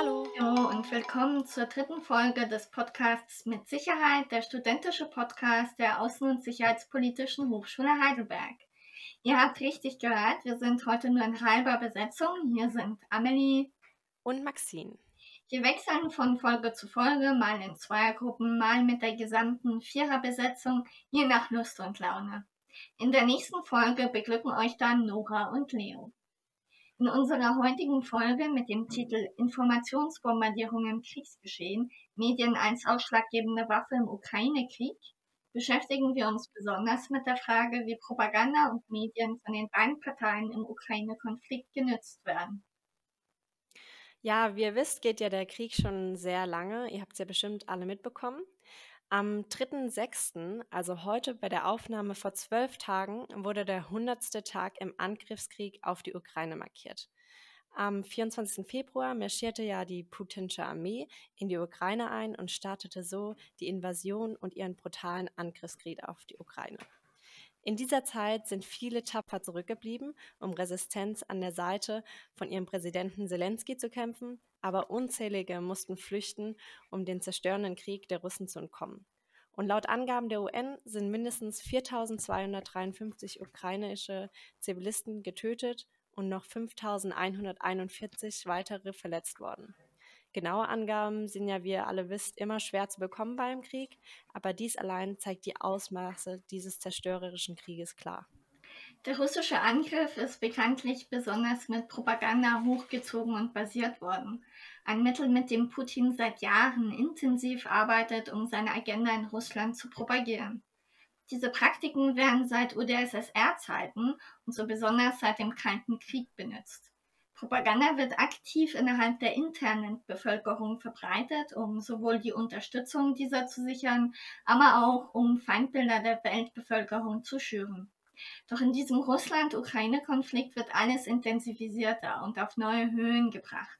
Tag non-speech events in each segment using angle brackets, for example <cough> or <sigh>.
Hallo. Hallo und willkommen zur dritten Folge des Podcasts Mit Sicherheit, der studentische Podcast der Außen- und Sicherheitspolitischen Hochschule Heidelberg. Ihr habt richtig gehört, wir sind heute nur in halber Besetzung. Hier sind Amelie und Maxine. Wir wechseln von Folge zu Folge, mal in Zweiergruppen, mal mit der gesamten Viererbesetzung, je nach Lust und Laune. In der nächsten Folge beglücken euch dann Nora und Leo. In unserer heutigen Folge mit dem Titel Informationsbombardierung im Kriegsgeschehen, Medien als ausschlaggebende Waffe im Ukraine-Krieg, beschäftigen wir uns besonders mit der Frage, wie Propaganda und Medien von den beiden Parteien im Ukraine-Konflikt genützt werden. Ja, wie ihr wisst, geht ja der Krieg schon sehr lange. Ihr habt es ja bestimmt alle mitbekommen. Am 3.6., also heute bei der Aufnahme vor zwölf Tagen, wurde der 100. Tag im Angriffskrieg auf die Ukraine markiert. Am 24. Februar marschierte ja die putinsche Armee in die Ukraine ein und startete so die Invasion und ihren brutalen Angriffskrieg auf die Ukraine. In dieser Zeit sind viele tapfer zurückgeblieben, um Resistenz an der Seite von ihrem Präsidenten Zelensky zu kämpfen, aber unzählige mussten flüchten, um den zerstörenden Krieg der Russen zu entkommen. Und laut Angaben der UN sind mindestens 4253 ukrainische Zivilisten getötet und noch 5141 weitere verletzt worden. Genaue Angaben sind ja, wie ihr alle wisst, immer schwer zu bekommen beim Krieg, aber dies allein zeigt die Ausmaße dieses zerstörerischen Krieges klar. Der russische Angriff ist bekanntlich besonders mit Propaganda hochgezogen und basiert worden. Ein Mittel, mit dem Putin seit Jahren intensiv arbeitet, um seine Agenda in Russland zu propagieren. Diese Praktiken werden seit UdSSR-Zeiten und so besonders seit dem Kalten Krieg benutzt. Propaganda wird aktiv innerhalb der internen Bevölkerung verbreitet, um sowohl die Unterstützung dieser zu sichern, aber auch um Feindbilder der Weltbevölkerung zu schüren. Doch in diesem Russland-Ukraine-Konflikt wird alles intensivisierter und auf neue Höhen gebracht.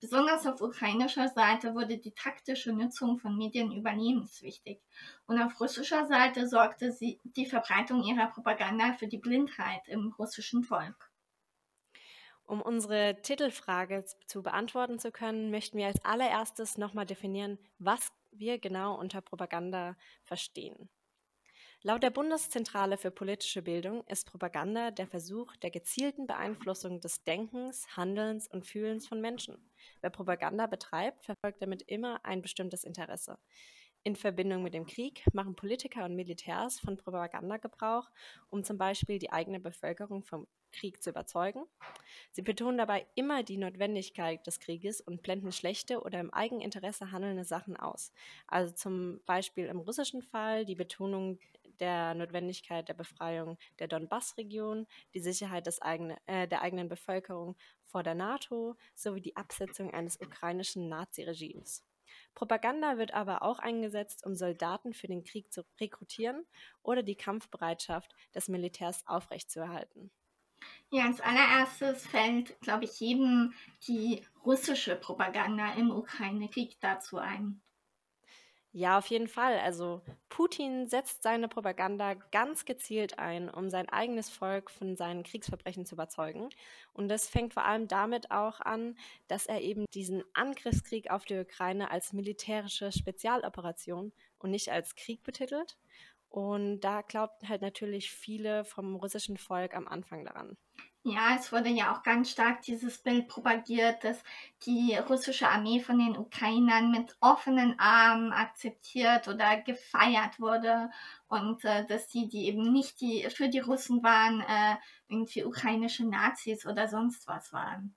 Besonders auf ukrainischer Seite wurde die taktische Nutzung von Medien überlebenswichtig und auf russischer Seite sorgte sie die Verbreitung ihrer Propaganda für die Blindheit im russischen Volk. Um unsere Titelfrage zu beantworten zu können, möchten wir als allererstes nochmal definieren, was wir genau unter Propaganda verstehen. Laut der Bundeszentrale für politische Bildung ist Propaganda der Versuch der gezielten Beeinflussung des Denkens, Handelns und Fühlens von Menschen. Wer Propaganda betreibt, verfolgt damit immer ein bestimmtes Interesse. In Verbindung mit dem Krieg machen Politiker und Militärs von Propaganda Gebrauch, um zum Beispiel die eigene Bevölkerung vom Krieg zu überzeugen. Sie betonen dabei immer die Notwendigkeit des Krieges und blenden schlechte oder im Eigeninteresse handelnde Sachen aus. Also zum Beispiel im russischen Fall die Betonung der Notwendigkeit der Befreiung der Donbass-Region, die Sicherheit des eigene, äh, der eigenen Bevölkerung vor der NATO sowie die Absetzung eines ukrainischen Naziregimes. Propaganda wird aber auch eingesetzt, um Soldaten für den Krieg zu rekrutieren oder die Kampfbereitschaft des Militärs aufrechtzuerhalten. Ja, als allererstes fällt, glaube ich, jedem die russische Propaganda im Ukraine-Krieg dazu ein. Ja, auf jeden Fall. Also Putin setzt seine Propaganda ganz gezielt ein, um sein eigenes Volk von seinen Kriegsverbrechen zu überzeugen. Und das fängt vor allem damit auch an, dass er eben diesen Angriffskrieg auf die Ukraine als militärische Spezialoperation und nicht als Krieg betitelt. Und da glaubten halt natürlich viele vom russischen Volk am Anfang daran. Ja, es wurde ja auch ganz stark dieses Bild propagiert, dass die russische Armee von den Ukrainern mit offenen Armen akzeptiert oder gefeiert wurde und äh, dass die, die eben nicht die für die Russen waren, äh, irgendwie ukrainische Nazis oder sonst was waren.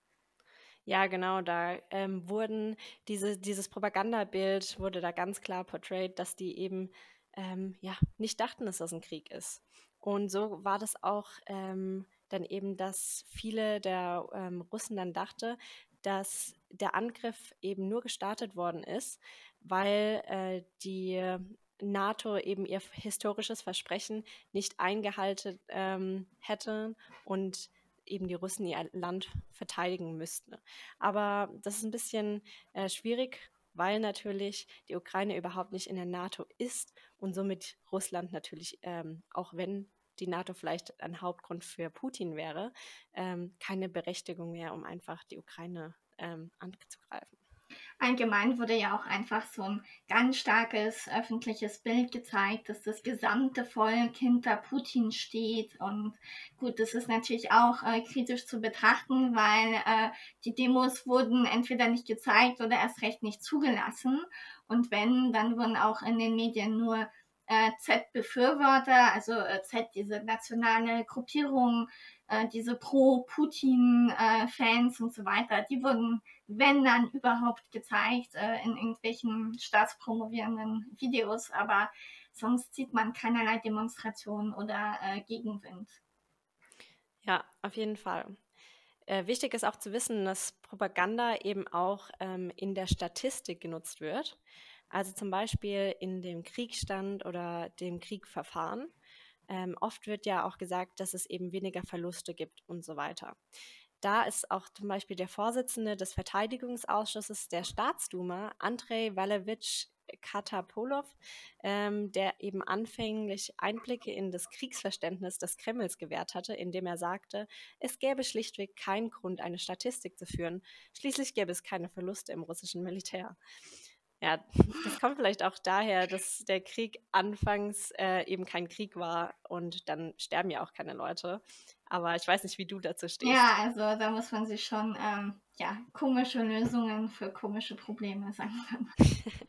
Ja, genau, da ähm, wurden diese, dieses Propagandabild wurde da ganz klar portrayed, dass die eben ähm, ja, nicht dachten, dass das ein Krieg ist. Und so war das auch ähm, dann eben, dass viele der ähm, Russen dann dachte, dass der Angriff eben nur gestartet worden ist, weil äh, die NATO eben ihr historisches Versprechen nicht eingehalten ähm, hätte und eben die Russen ihr Land verteidigen müssten. Aber das ist ein bisschen äh, schwierig weil natürlich die Ukraine überhaupt nicht in der NATO ist und somit Russland natürlich, ähm, auch wenn die NATO vielleicht ein Hauptgrund für Putin wäre, ähm, keine Berechtigung mehr, um einfach die Ukraine ähm, anzugreifen. Allgemein wurde ja auch einfach so ein ganz starkes öffentliches Bild gezeigt, dass das gesamte Volk hinter Putin steht. Und gut, das ist natürlich auch äh, kritisch zu betrachten, weil äh, die Demos wurden entweder nicht gezeigt oder erst recht nicht zugelassen. Und wenn, dann wurden auch in den Medien nur Z-Befürworter, also äh, Z, diese nationale Gruppierung, äh, diese Pro-Putin-Fans und so weiter, die wurden, wenn dann überhaupt, gezeigt äh, in irgendwelchen staatspromovierenden Videos, aber sonst sieht man keinerlei Demonstrationen oder äh, Gegenwind. Ja, auf jeden Fall. Äh, wichtig ist auch zu wissen, dass Propaganda eben auch ähm, in der Statistik genutzt wird. Also zum Beispiel in dem Kriegsstand oder dem Kriegverfahren. Ähm, oft wird ja auch gesagt, dass es eben weniger Verluste gibt und so weiter. Da ist auch zum Beispiel der Vorsitzende des Verteidigungsausschusses der Staatsduma, Andrei Walewitsch Katapolov, ähm, der eben anfänglich Einblicke in das Kriegsverständnis des Kremls gewährt hatte, indem er sagte, es gäbe schlichtweg keinen Grund, eine Statistik zu führen. Schließlich gäbe es keine Verluste im russischen Militär. Ja, das kommt vielleicht auch daher, dass der Krieg anfangs äh, eben kein Krieg war und dann sterben ja auch keine Leute. Aber ich weiß nicht, wie du dazu stehst. Ja, also da muss man sich schon ähm, ja, komische Lösungen für komische Probleme, sagen wir mal. <laughs>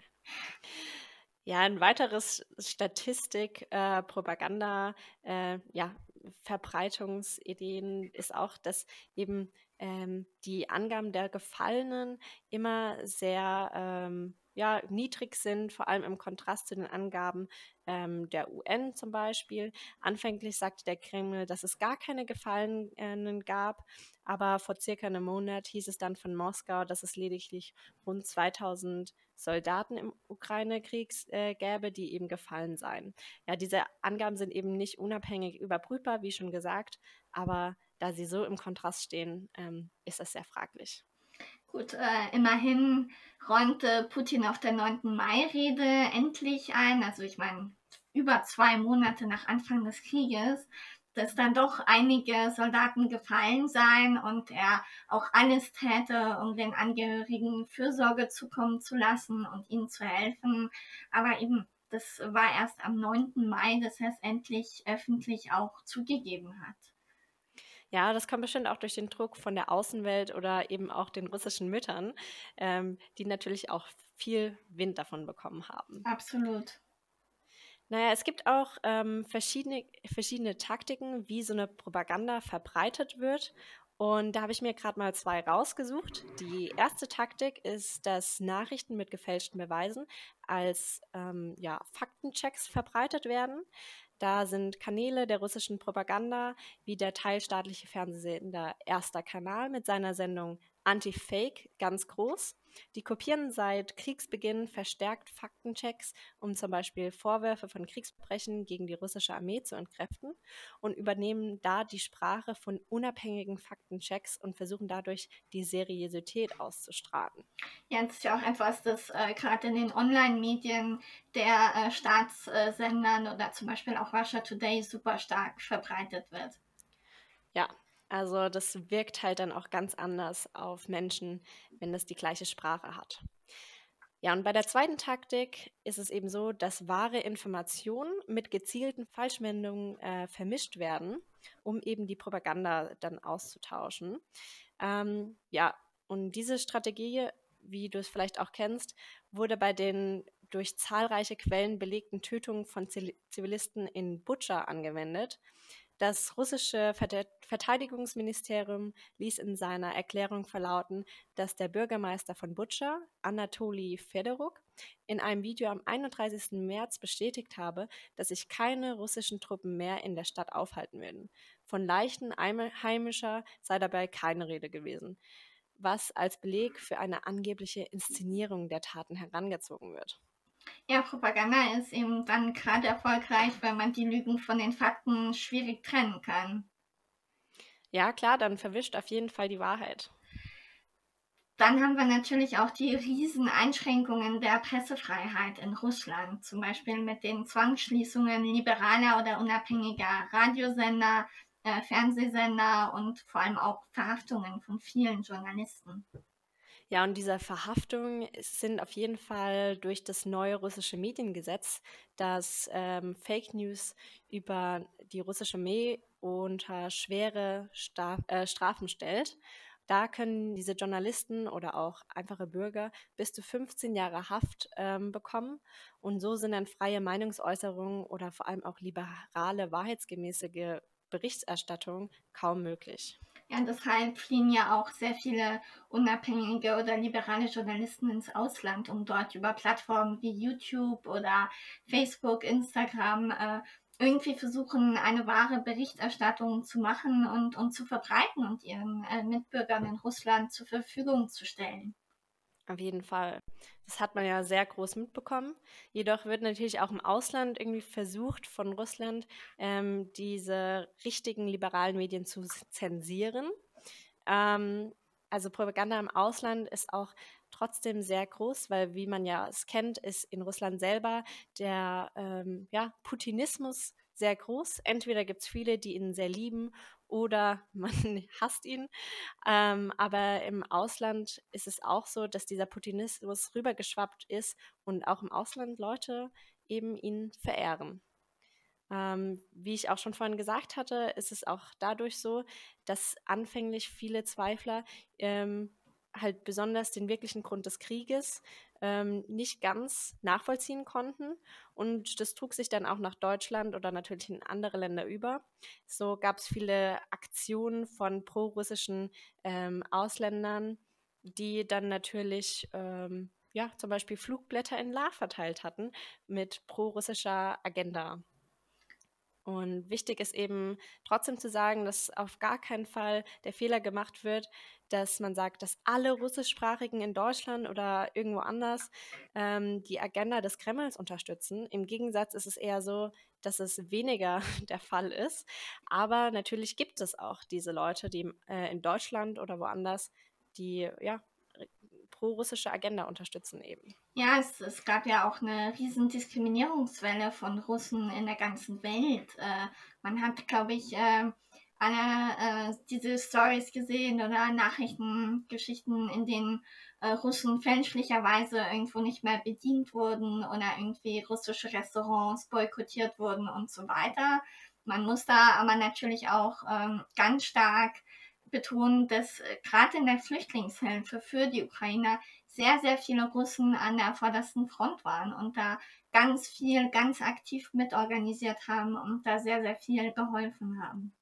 ja, ein weiteres Statistik, äh, Propaganda, äh, ja, Verbreitungsideen ist auch, dass eben ähm, die Angaben der Gefallenen immer sehr ähm, ja, niedrig sind, vor allem im Kontrast zu den Angaben ähm, der UN zum Beispiel. Anfänglich sagte der Kreml, dass es gar keine Gefallenen gab, aber vor circa einem Monat hieß es dann von Moskau, dass es lediglich rund 2000 Soldaten im Ukraine-Krieg äh, gäbe, die eben gefallen seien. Ja, diese Angaben sind eben nicht unabhängig überprüfbar, wie schon gesagt, aber da sie so im Kontrast stehen, ähm, ist das sehr fraglich. Gut, äh, immerhin räumte Putin auf der 9. Mai-Rede endlich ein, also ich meine, über zwei Monate nach Anfang des Krieges, dass dann doch einige Soldaten gefallen seien und er auch alles täte, um den Angehörigen Fürsorge zukommen zu lassen und ihnen zu helfen. Aber eben, das war erst am 9. Mai, dass er es endlich öffentlich auch zugegeben hat. Ja, das kommt bestimmt auch durch den Druck von der Außenwelt oder eben auch den russischen Müttern, ähm, die natürlich auch viel Wind davon bekommen haben. Absolut. Naja, es gibt auch ähm, verschiedene, verschiedene Taktiken, wie so eine Propaganda verbreitet wird. Und da habe ich mir gerade mal zwei rausgesucht. Die erste Taktik ist, dass Nachrichten mit gefälschten Beweisen als ähm, ja, Faktenchecks verbreitet werden. Da sind Kanäle der russischen Propaganda wie der teilstaatliche Fernsehsender Erster Kanal mit seiner Sendung Anti-Fake ganz groß. Die kopieren seit Kriegsbeginn verstärkt Faktenchecks, um zum Beispiel Vorwürfe von Kriegsverbrechen gegen die russische Armee zu entkräften und übernehmen da die Sprache von unabhängigen Faktenchecks und versuchen dadurch die Seriosität auszustrahlen. Ja, das ist ja auch etwas, das äh, gerade in den Online-Medien der äh, Staatssendern oder zum Beispiel auch Russia Today super stark verbreitet wird. Ja, also das wirkt halt dann auch ganz anders auf Menschen, wenn das die gleiche Sprache hat. Ja, und bei der zweiten Taktik ist es eben so, dass wahre Informationen mit gezielten Falschmeldungen äh, vermischt werden, um eben die Propaganda dann auszutauschen. Ähm, ja, und diese Strategie, wie du es vielleicht auch kennst, wurde bei den durch zahlreiche Quellen belegten Tötungen von Zivilisten in Butscha angewendet. Das russische Verteidigungsministerium ließ in seiner Erklärung verlauten, dass der Bürgermeister von Butscha, Anatoli Fedoruk, in einem Video am 31. März bestätigt habe, dass sich keine russischen Truppen mehr in der Stadt aufhalten würden. Von Leichen Heimischer sei dabei keine Rede gewesen, was als Beleg für eine angebliche Inszenierung der Taten herangezogen wird. Ja, Propaganda ist eben dann gerade erfolgreich, weil man die Lügen von den Fakten schwierig trennen kann. Ja, klar, dann verwischt auf jeden Fall die Wahrheit. Dann haben wir natürlich auch die riesen Einschränkungen der Pressefreiheit in Russland, zum Beispiel mit den Zwangsschließungen liberaler oder unabhängiger Radiosender, äh, Fernsehsender und vor allem auch Verhaftungen von vielen Journalisten. Ja, und diese Verhaftungen sind auf jeden Fall durch das neue russische Mediengesetz, das ähm, Fake News über die russische Armee unter schwere Stra äh, Strafen stellt. Da können diese Journalisten oder auch einfache Bürger bis zu 15 Jahre Haft ähm, bekommen. Und so sind dann freie Meinungsäußerungen oder vor allem auch liberale, wahrheitsgemäße Berichterstattung kaum möglich. Ja, deshalb fliehen ja auch sehr viele unabhängige oder liberale Journalisten ins Ausland, um dort über Plattformen wie YouTube oder Facebook, Instagram äh, irgendwie versuchen, eine wahre Berichterstattung zu machen und, und zu verbreiten und ihren äh, Mitbürgern in Russland zur Verfügung zu stellen. Auf jeden Fall. Das hat man ja sehr groß mitbekommen. Jedoch wird natürlich auch im Ausland irgendwie versucht, von Russland ähm, diese richtigen liberalen Medien zu zensieren. Ähm, also Propaganda im Ausland ist auch trotzdem sehr groß, weil wie man ja es kennt, ist in Russland selber der ähm, ja, Putinismus sehr groß. Entweder gibt es viele, die ihn sehr lieben oder <laughs> man hasst ihn. Ähm, aber im Ausland ist es auch so, dass dieser Putinismus rübergeschwappt ist und auch im Ausland Leute eben ihn verehren. Ähm, wie ich auch schon vorhin gesagt hatte, ist es auch dadurch so, dass anfänglich viele Zweifler ähm, halt besonders den wirklichen Grund des Krieges ähm, nicht ganz nachvollziehen konnten. Und das trug sich dann auch nach Deutschland oder natürlich in andere Länder über. So gab es viele Aktionen von prorussischen ähm, Ausländern, die dann natürlich ähm, ja, zum Beispiel Flugblätter in La verteilt hatten mit prorussischer Agenda. Und wichtig ist eben trotzdem zu sagen, dass auf gar keinen Fall der Fehler gemacht wird, dass man sagt, dass alle Russischsprachigen in Deutschland oder irgendwo anders ähm, die Agenda des Kremls unterstützen. Im Gegensatz ist es eher so, dass es weniger <laughs> der Fall ist. Aber natürlich gibt es auch diese Leute, die äh, in Deutschland oder woanders die ja pro-russische Agenda unterstützen eben. Ja, es, es, gab ja auch eine riesen Diskriminierungswelle von Russen in der ganzen Welt. Äh, man hat, glaube ich, äh, alle äh, diese Stories gesehen oder Nachrichtengeschichten, in denen äh, Russen fälschlicherweise irgendwo nicht mehr bedient wurden oder irgendwie russische Restaurants boykottiert wurden und so weiter. Man muss da aber natürlich auch ähm, ganz stark betonen, dass äh, gerade in der Flüchtlingshilfe für die Ukrainer sehr, sehr viele Russen an der vordersten Front waren und da ganz viel, ganz aktiv mitorganisiert haben und da sehr, sehr viel geholfen haben.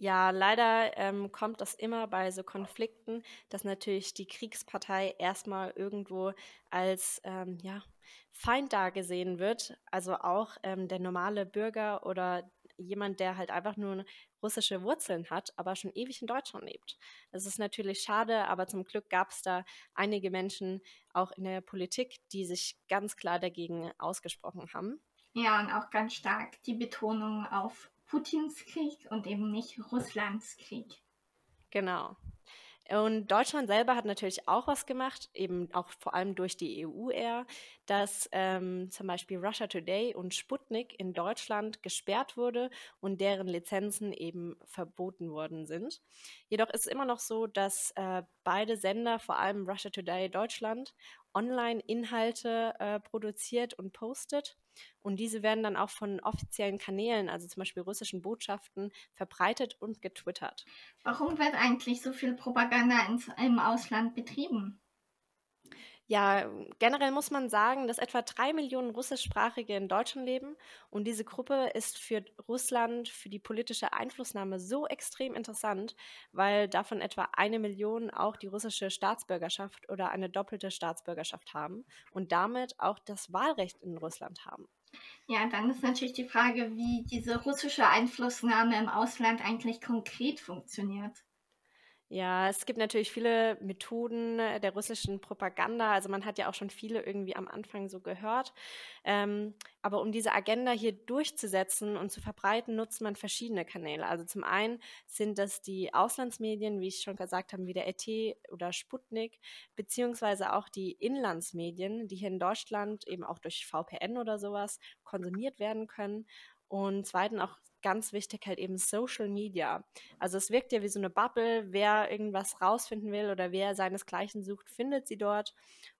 Ja, leider ähm, kommt das immer bei so Konflikten, dass natürlich die Kriegspartei erstmal irgendwo als ähm, ja, Feind dargesehen wird. Also auch ähm, der normale Bürger oder jemand, der halt einfach nur russische Wurzeln hat, aber schon ewig in Deutschland lebt. Das ist natürlich schade, aber zum Glück gab es da einige Menschen auch in der Politik, die sich ganz klar dagegen ausgesprochen haben. Ja, und auch ganz stark die Betonung auf Putins Krieg und eben nicht Russlands Krieg. Genau. Und Deutschland selber hat natürlich auch was gemacht, eben auch vor allem durch die EU eher, dass ähm, zum Beispiel Russia Today und Sputnik in Deutschland gesperrt wurde und deren Lizenzen eben verboten worden sind. Jedoch ist es immer noch so, dass äh, beide Sender, vor allem Russia Today Deutschland, Online-Inhalte äh, produziert und postet. Und diese werden dann auch von offiziellen Kanälen, also zum Beispiel russischen Botschaften, verbreitet und getwittert. Warum wird eigentlich so viel Propaganda ins, im Ausland betrieben? Ja, generell muss man sagen, dass etwa drei Millionen Russischsprachige in Deutschland leben und diese Gruppe ist für Russland, für die politische Einflussnahme so extrem interessant, weil davon etwa eine Million auch die russische Staatsbürgerschaft oder eine doppelte Staatsbürgerschaft haben und damit auch das Wahlrecht in Russland haben. Ja, dann ist natürlich die Frage, wie diese russische Einflussnahme im Ausland eigentlich konkret funktioniert. Ja, es gibt natürlich viele Methoden äh, der russischen Propaganda. Also man hat ja auch schon viele irgendwie am Anfang so gehört. Ähm, aber um diese Agenda hier durchzusetzen und zu verbreiten, nutzt man verschiedene Kanäle. Also zum einen sind das die Auslandsmedien, wie ich schon gesagt habe, wie der RT oder Sputnik, beziehungsweise auch die Inlandsmedien, die hier in Deutschland eben auch durch VPN oder sowas konsumiert werden können. Und zweitens auch ganz wichtig halt eben Social Media. Also es wirkt ja wie so eine Bubble, wer irgendwas rausfinden will oder wer seinesgleichen sucht, findet sie dort.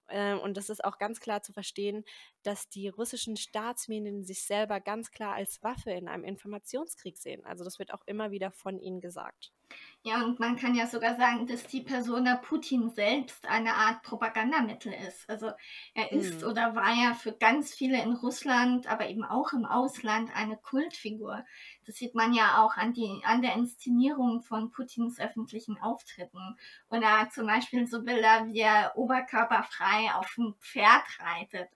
Ähm, und das ist auch ganz klar zu verstehen, dass die russischen Staatsmedien sich selber ganz klar als Waffe in einem Informationskrieg sehen. Also das wird auch immer wieder von ihnen gesagt. Ja, und man kann ja sogar sagen, dass die Persona Putin selbst eine Art Propagandamittel ist. Also er ist mhm. oder war ja für ganz viele in Russland, aber eben auch im Ausland eine Kultfigur. Das sieht man ja auch an, die, an der Inszenierung von Putins öffentlichen Auftritten. Und er hat zum Beispiel so Bilder, wie er oberkörperfrei auf dem Pferd reitet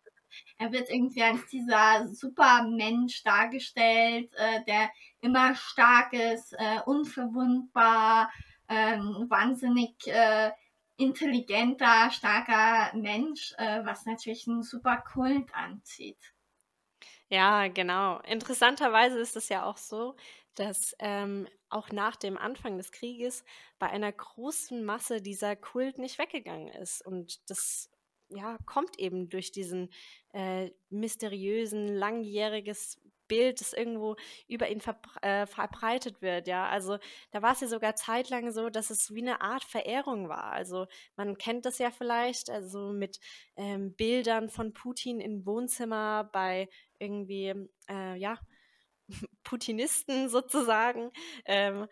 er wird irgendwie als dieser Supermensch dargestellt, äh, der immer stark ist, äh, unverwundbar, ähm, wahnsinnig äh, intelligenter, starker Mensch, äh, was natürlich einen super Kult anzieht. Ja, genau. Interessanterweise ist es ja auch so, dass ähm, auch nach dem Anfang des Krieges bei einer großen Masse dieser Kult nicht weggegangen ist. Und das ja, kommt eben durch diesen äh, mysteriösen, langjähriges Bild, das irgendwo über ihn äh, verbreitet wird, ja. Also da war es ja sogar zeitlang so, dass es wie eine Art Verehrung war. Also man kennt das ja vielleicht, also mit ähm, Bildern von Putin im Wohnzimmer bei irgendwie, äh, ja, <laughs> Putinisten sozusagen. Ähm,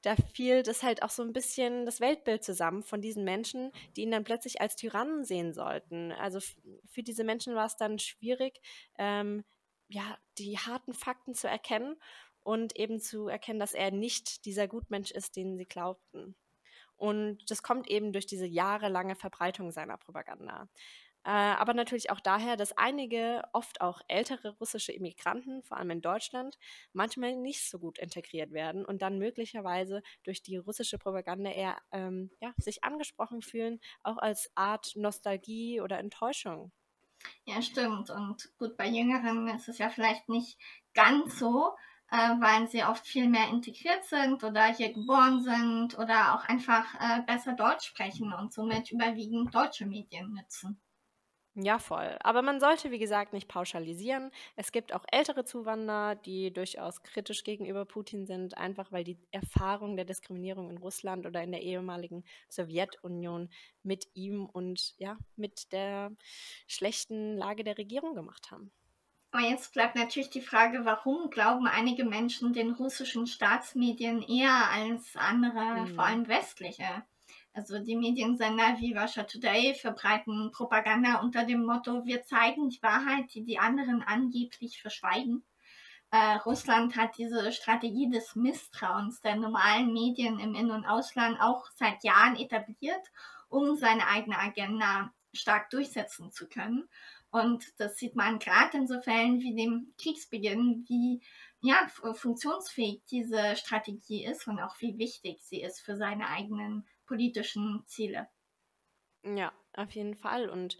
da fiel das halt auch so ein bisschen das Weltbild zusammen von diesen Menschen, die ihn dann plötzlich als Tyrannen sehen sollten. Also für diese Menschen war es dann schwierig, ähm, ja, die harten Fakten zu erkennen und eben zu erkennen, dass er nicht dieser Gutmensch ist, den sie glaubten. Und das kommt eben durch diese jahrelange Verbreitung seiner Propaganda. Äh, aber natürlich auch daher, dass einige, oft auch ältere russische Immigranten, vor allem in Deutschland, manchmal nicht so gut integriert werden und dann möglicherweise durch die russische Propaganda eher ähm, ja, sich angesprochen fühlen, auch als Art Nostalgie oder Enttäuschung. Ja, stimmt. Und gut, bei Jüngeren ist es ja vielleicht nicht ganz so, äh, weil sie oft viel mehr integriert sind oder hier geboren sind oder auch einfach äh, besser Deutsch sprechen und somit überwiegend deutsche Medien nutzen. Ja, voll. Aber man sollte, wie gesagt, nicht pauschalisieren. Es gibt auch ältere Zuwanderer, die durchaus kritisch gegenüber Putin sind, einfach weil die Erfahrung der Diskriminierung in Russland oder in der ehemaligen Sowjetunion mit ihm und ja, mit der schlechten Lage der Regierung gemacht haben. Aber jetzt bleibt natürlich die Frage, warum glauben einige Menschen den russischen Staatsmedien eher als andere, mhm. vor allem westliche? Also die Mediensender wie Russia Today verbreiten Propaganda unter dem Motto, wir zeigen die Wahrheit, die die anderen angeblich verschweigen. Äh, Russland hat diese Strategie des Misstrauens der normalen Medien im In- und Ausland auch seit Jahren etabliert, um seine eigene Agenda stark durchsetzen zu können. Und das sieht man gerade in so Fällen wie dem Kriegsbeginn, wie ja, funktionsfähig diese Strategie ist und auch wie wichtig sie ist für seine eigenen politischen Ziele. Ja, auf jeden Fall. Und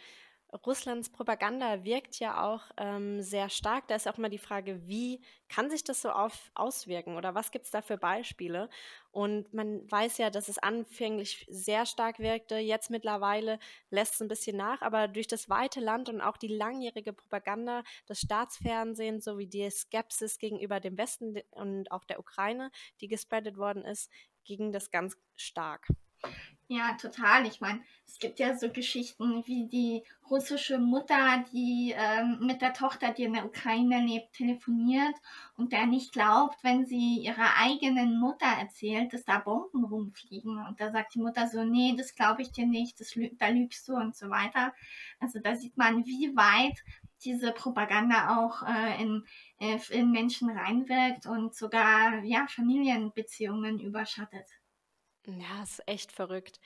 Russlands Propaganda wirkt ja auch ähm, sehr stark. Da ist auch immer die Frage, wie kann sich das so auf, auswirken oder was gibt es da für Beispiele? Und man weiß ja, dass es anfänglich sehr stark wirkte. Jetzt mittlerweile lässt es ein bisschen nach, aber durch das weite Land und auch die langjährige Propaganda des Staatsfernsehens sowie die Skepsis gegenüber dem Westen und auch der Ukraine, die gespreadet worden ist, ging das ganz stark. Ja, total. Ich meine, es gibt ja so Geschichten wie die russische Mutter, die ähm, mit der Tochter, die in der Ukraine lebt, telefoniert und der nicht glaubt, wenn sie ihrer eigenen Mutter erzählt, dass da Bomben rumfliegen. Und da sagt die Mutter so, nee, das glaube ich dir nicht, das, da lügst du und so weiter. Also da sieht man, wie weit diese Propaganda auch äh, in, äh, in Menschen reinwirkt und sogar ja, Familienbeziehungen überschattet. Ja, ist echt verrückt.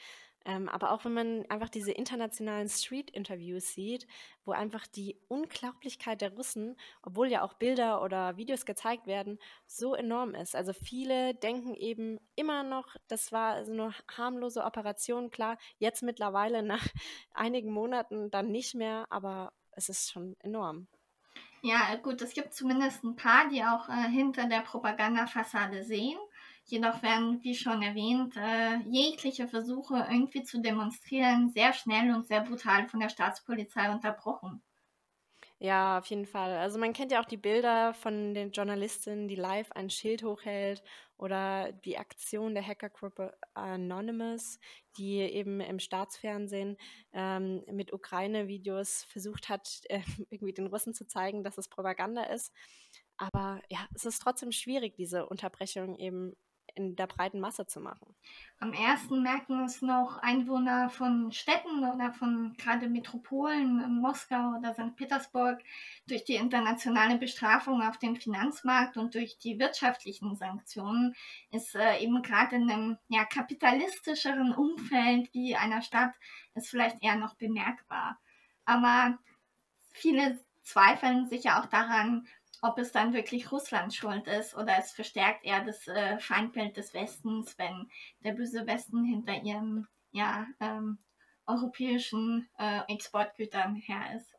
Ähm, aber auch wenn man einfach diese internationalen Street-Interviews sieht, wo einfach die Unglaublichkeit der Russen, obwohl ja auch Bilder oder Videos gezeigt werden, so enorm ist. Also viele denken eben immer noch, das war so eine harmlose Operation. Klar, jetzt mittlerweile nach <laughs> einigen Monaten dann nicht mehr, aber es ist schon enorm. Ja, gut, es gibt zumindest ein paar, die auch äh, hinter der Propagandafassade sehen. Jedoch werden, wie schon erwähnt, äh, jegliche Versuche irgendwie zu demonstrieren sehr schnell und sehr brutal von der Staatspolizei unterbrochen. Ja, auf jeden Fall. Also man kennt ja auch die Bilder von den Journalistinnen, die live ein Schild hochhält oder die Aktion der Hackergruppe Anonymous, die eben im Staatsfernsehen ähm, mit Ukraine-Videos versucht hat, <laughs> äh, irgendwie den Russen zu zeigen, dass es Propaganda ist. Aber ja, es ist trotzdem schwierig, diese Unterbrechung eben in der breiten Masse zu machen. Am ersten merken es noch Einwohner von Städten oder von gerade Metropolen, Moskau oder St. Petersburg, durch die internationale Bestrafung auf dem Finanzmarkt und durch die wirtschaftlichen Sanktionen ist äh, eben gerade in einem ja, kapitalistischeren Umfeld wie einer Stadt ist vielleicht eher noch bemerkbar. Aber viele zweifeln sich ja auch daran, ob es dann wirklich Russland schuld ist oder es verstärkt eher das äh, Feindbild des Westens, wenn der böse Westen hinter ihren ja, ähm, europäischen äh, Exportgütern her ist.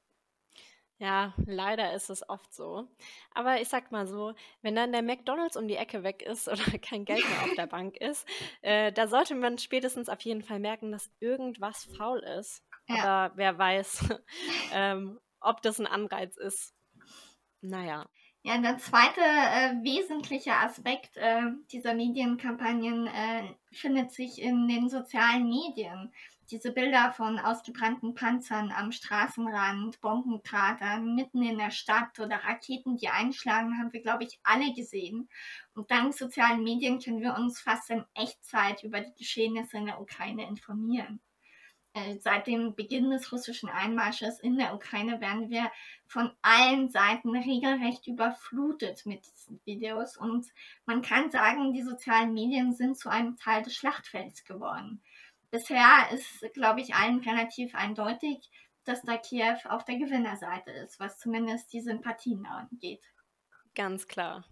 Ja, leider ist es oft so. Aber ich sag mal so, wenn dann der McDonald's um die Ecke weg ist <laughs> oder kein Geld mehr auf der <laughs> Bank ist, äh, da sollte man spätestens auf jeden Fall merken, dass irgendwas faul ist. Ja. Aber wer weiß, <laughs> ähm, ob das ein Anreiz ist. Naja. Ja, der zweite äh, wesentliche Aspekt äh, dieser Medienkampagnen äh, findet sich in den sozialen Medien. Diese Bilder von ausgebrannten Panzern am Straßenrand, Bombenkratern mitten in der Stadt oder Raketen, die einschlagen, haben wir, glaube ich, alle gesehen. Und dank sozialen Medien können wir uns fast in Echtzeit über die Geschehnisse in der Ukraine informieren. Äh, seit dem Beginn des russischen Einmarsches in der Ukraine werden wir von allen Seiten regelrecht überflutet mit diesen Videos und man kann sagen, die sozialen Medien sind zu einem Teil des Schlachtfelds geworden. Bisher ist, glaube ich, allen relativ eindeutig, dass da Kiew auf der Gewinnerseite ist, was zumindest die Sympathien angeht. Ganz klar.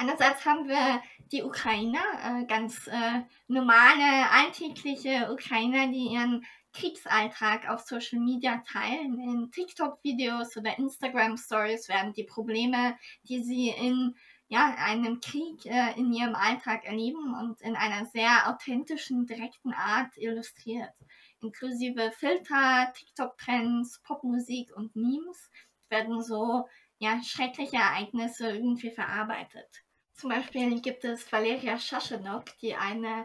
Einerseits haben wir die Ukrainer, äh, ganz äh, normale, alltägliche Ukrainer, die ihren Kriegsalltag auf Social Media teilen. In TikTok-Videos oder Instagram-Stories werden die Probleme, die sie in ja, einem Krieg äh, in ihrem Alltag erleben und in einer sehr authentischen, direkten Art illustriert. Inklusive Filter, TikTok-Trends, Popmusik und Memes werden so ja, schreckliche Ereignisse irgendwie verarbeitet. Zum Beispiel gibt es Valeria Schaschenok, die eine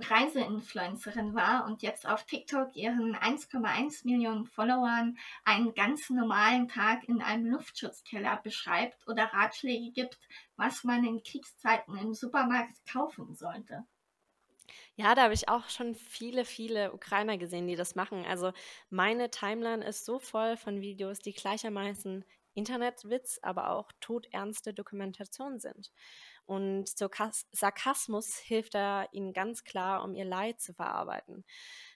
Reiseinfluencerin war und jetzt auf TikTok ihren 1,1 Millionen Followern einen ganz normalen Tag in einem Luftschutzkeller beschreibt oder Ratschläge gibt, was man in Kriegszeiten im Supermarkt kaufen sollte. Ja, da habe ich auch schon viele, viele Ukrainer gesehen, die das machen. Also meine Timeline ist so voll von Videos, die gleichermaßen Internetwitz, aber auch todernste Dokumentation sind. Und Sarkasmus hilft da ihnen ganz klar, um ihr Leid zu verarbeiten.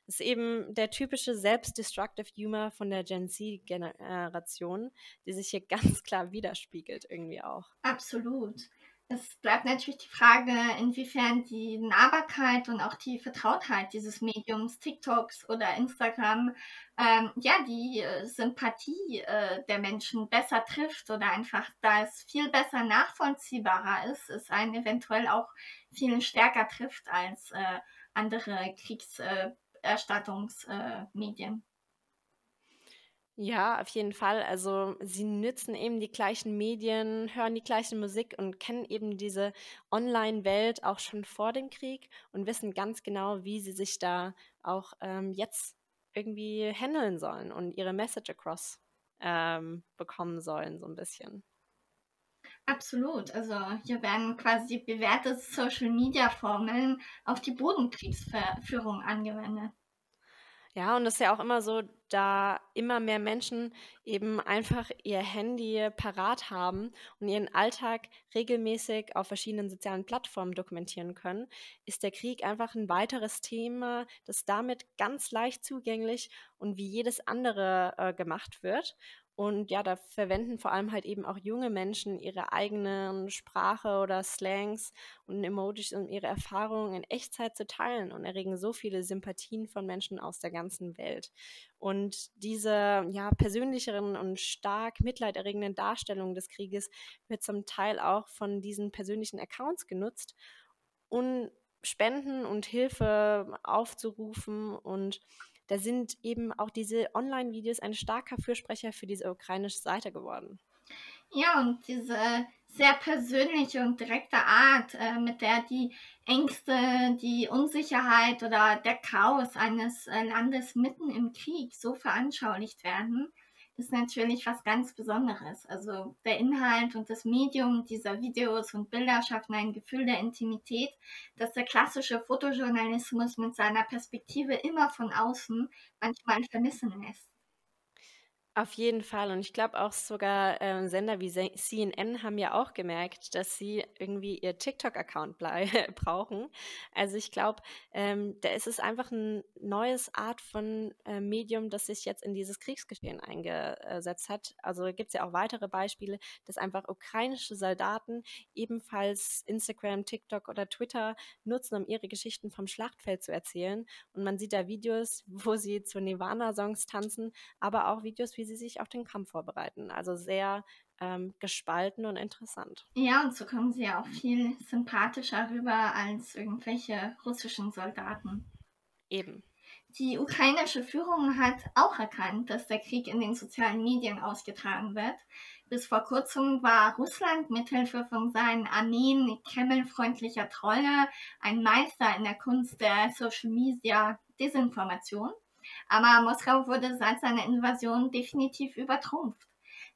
Das ist eben der typische Selbstdestructive Humor von der Gen Z-Generation, die sich hier <laughs> ganz klar widerspiegelt irgendwie auch. Absolut. Es bleibt natürlich die Frage, inwiefern die Nahbarkeit und auch die Vertrautheit dieses Mediums, TikToks oder Instagram, ähm, ja, die äh, Sympathie äh, der Menschen besser trifft oder einfach, da es viel besser nachvollziehbarer ist, es einen eventuell auch viel stärker trifft als äh, andere Kriegserstattungsmedien. Ja, auf jeden Fall. Also sie nützen eben die gleichen Medien, hören die gleiche Musik und kennen eben diese Online-Welt auch schon vor dem Krieg und wissen ganz genau, wie sie sich da auch ähm, jetzt irgendwie handeln sollen und ihre Message across ähm, bekommen sollen, so ein bisschen. Absolut. Also hier werden quasi bewährte Social-Media-Formeln auf die Bodenkriegsführung angewendet. Ja, und das ist ja auch immer so, da immer mehr Menschen eben einfach ihr Handy parat haben und ihren Alltag regelmäßig auf verschiedenen sozialen Plattformen dokumentieren können, ist der Krieg einfach ein weiteres Thema, das damit ganz leicht zugänglich und wie jedes andere äh, gemacht wird. Und ja, da verwenden vor allem halt eben auch junge Menschen ihre eigenen Sprache oder Slangs und Emojis, um ihre Erfahrungen in Echtzeit zu teilen und erregen so viele Sympathien von Menschen aus der ganzen Welt. Und diese ja, persönlicheren und stark mitleiderregenden Darstellungen des Krieges wird zum Teil auch von diesen persönlichen Accounts genutzt, um Spenden und Hilfe aufzurufen und da sind eben auch diese Online-Videos ein starker Fürsprecher für diese ukrainische Seite geworden. Ja, und diese sehr persönliche und direkte Art, äh, mit der die Ängste, die Unsicherheit oder der Chaos eines äh, Landes mitten im Krieg so veranschaulicht werden, ist natürlich was ganz Besonderes. Also der Inhalt und das Medium dieser Videos und Bilder schaffen ein Gefühl der Intimität, das der klassische Fotojournalismus mit seiner Perspektive immer von außen manchmal vermissen lässt. Auf jeden Fall. Und ich glaube auch sogar ähm, Sender wie CNN haben ja auch gemerkt, dass sie irgendwie ihr TikTok-Account <laughs> brauchen. Also ich glaube, ähm, da ist es einfach ein neues Art von äh, Medium, das sich jetzt in dieses Kriegsgeschehen eingesetzt hat. Also gibt es ja auch weitere Beispiele, dass einfach ukrainische Soldaten ebenfalls Instagram, TikTok oder Twitter nutzen, um ihre Geschichten vom Schlachtfeld zu erzählen. Und man sieht da Videos, wo sie zu Nirvana-Songs tanzen, aber auch Videos, wie sie sich auf den Kampf vorbereiten. Also sehr ähm, gespalten und interessant. Ja, und so kommen sie ja auch viel sympathischer rüber als irgendwelche russischen Soldaten. Eben. Die ukrainische Führung hat auch erkannt, dass der Krieg in den sozialen Medien ausgetragen wird. Bis vor kurzem war Russland mithilfe von seinen Armeen kremlfreundlicher Trolle ein Meister in der Kunst der Social Media Desinformation. Aber Moskau wurde seit seiner Invasion definitiv übertrumpft.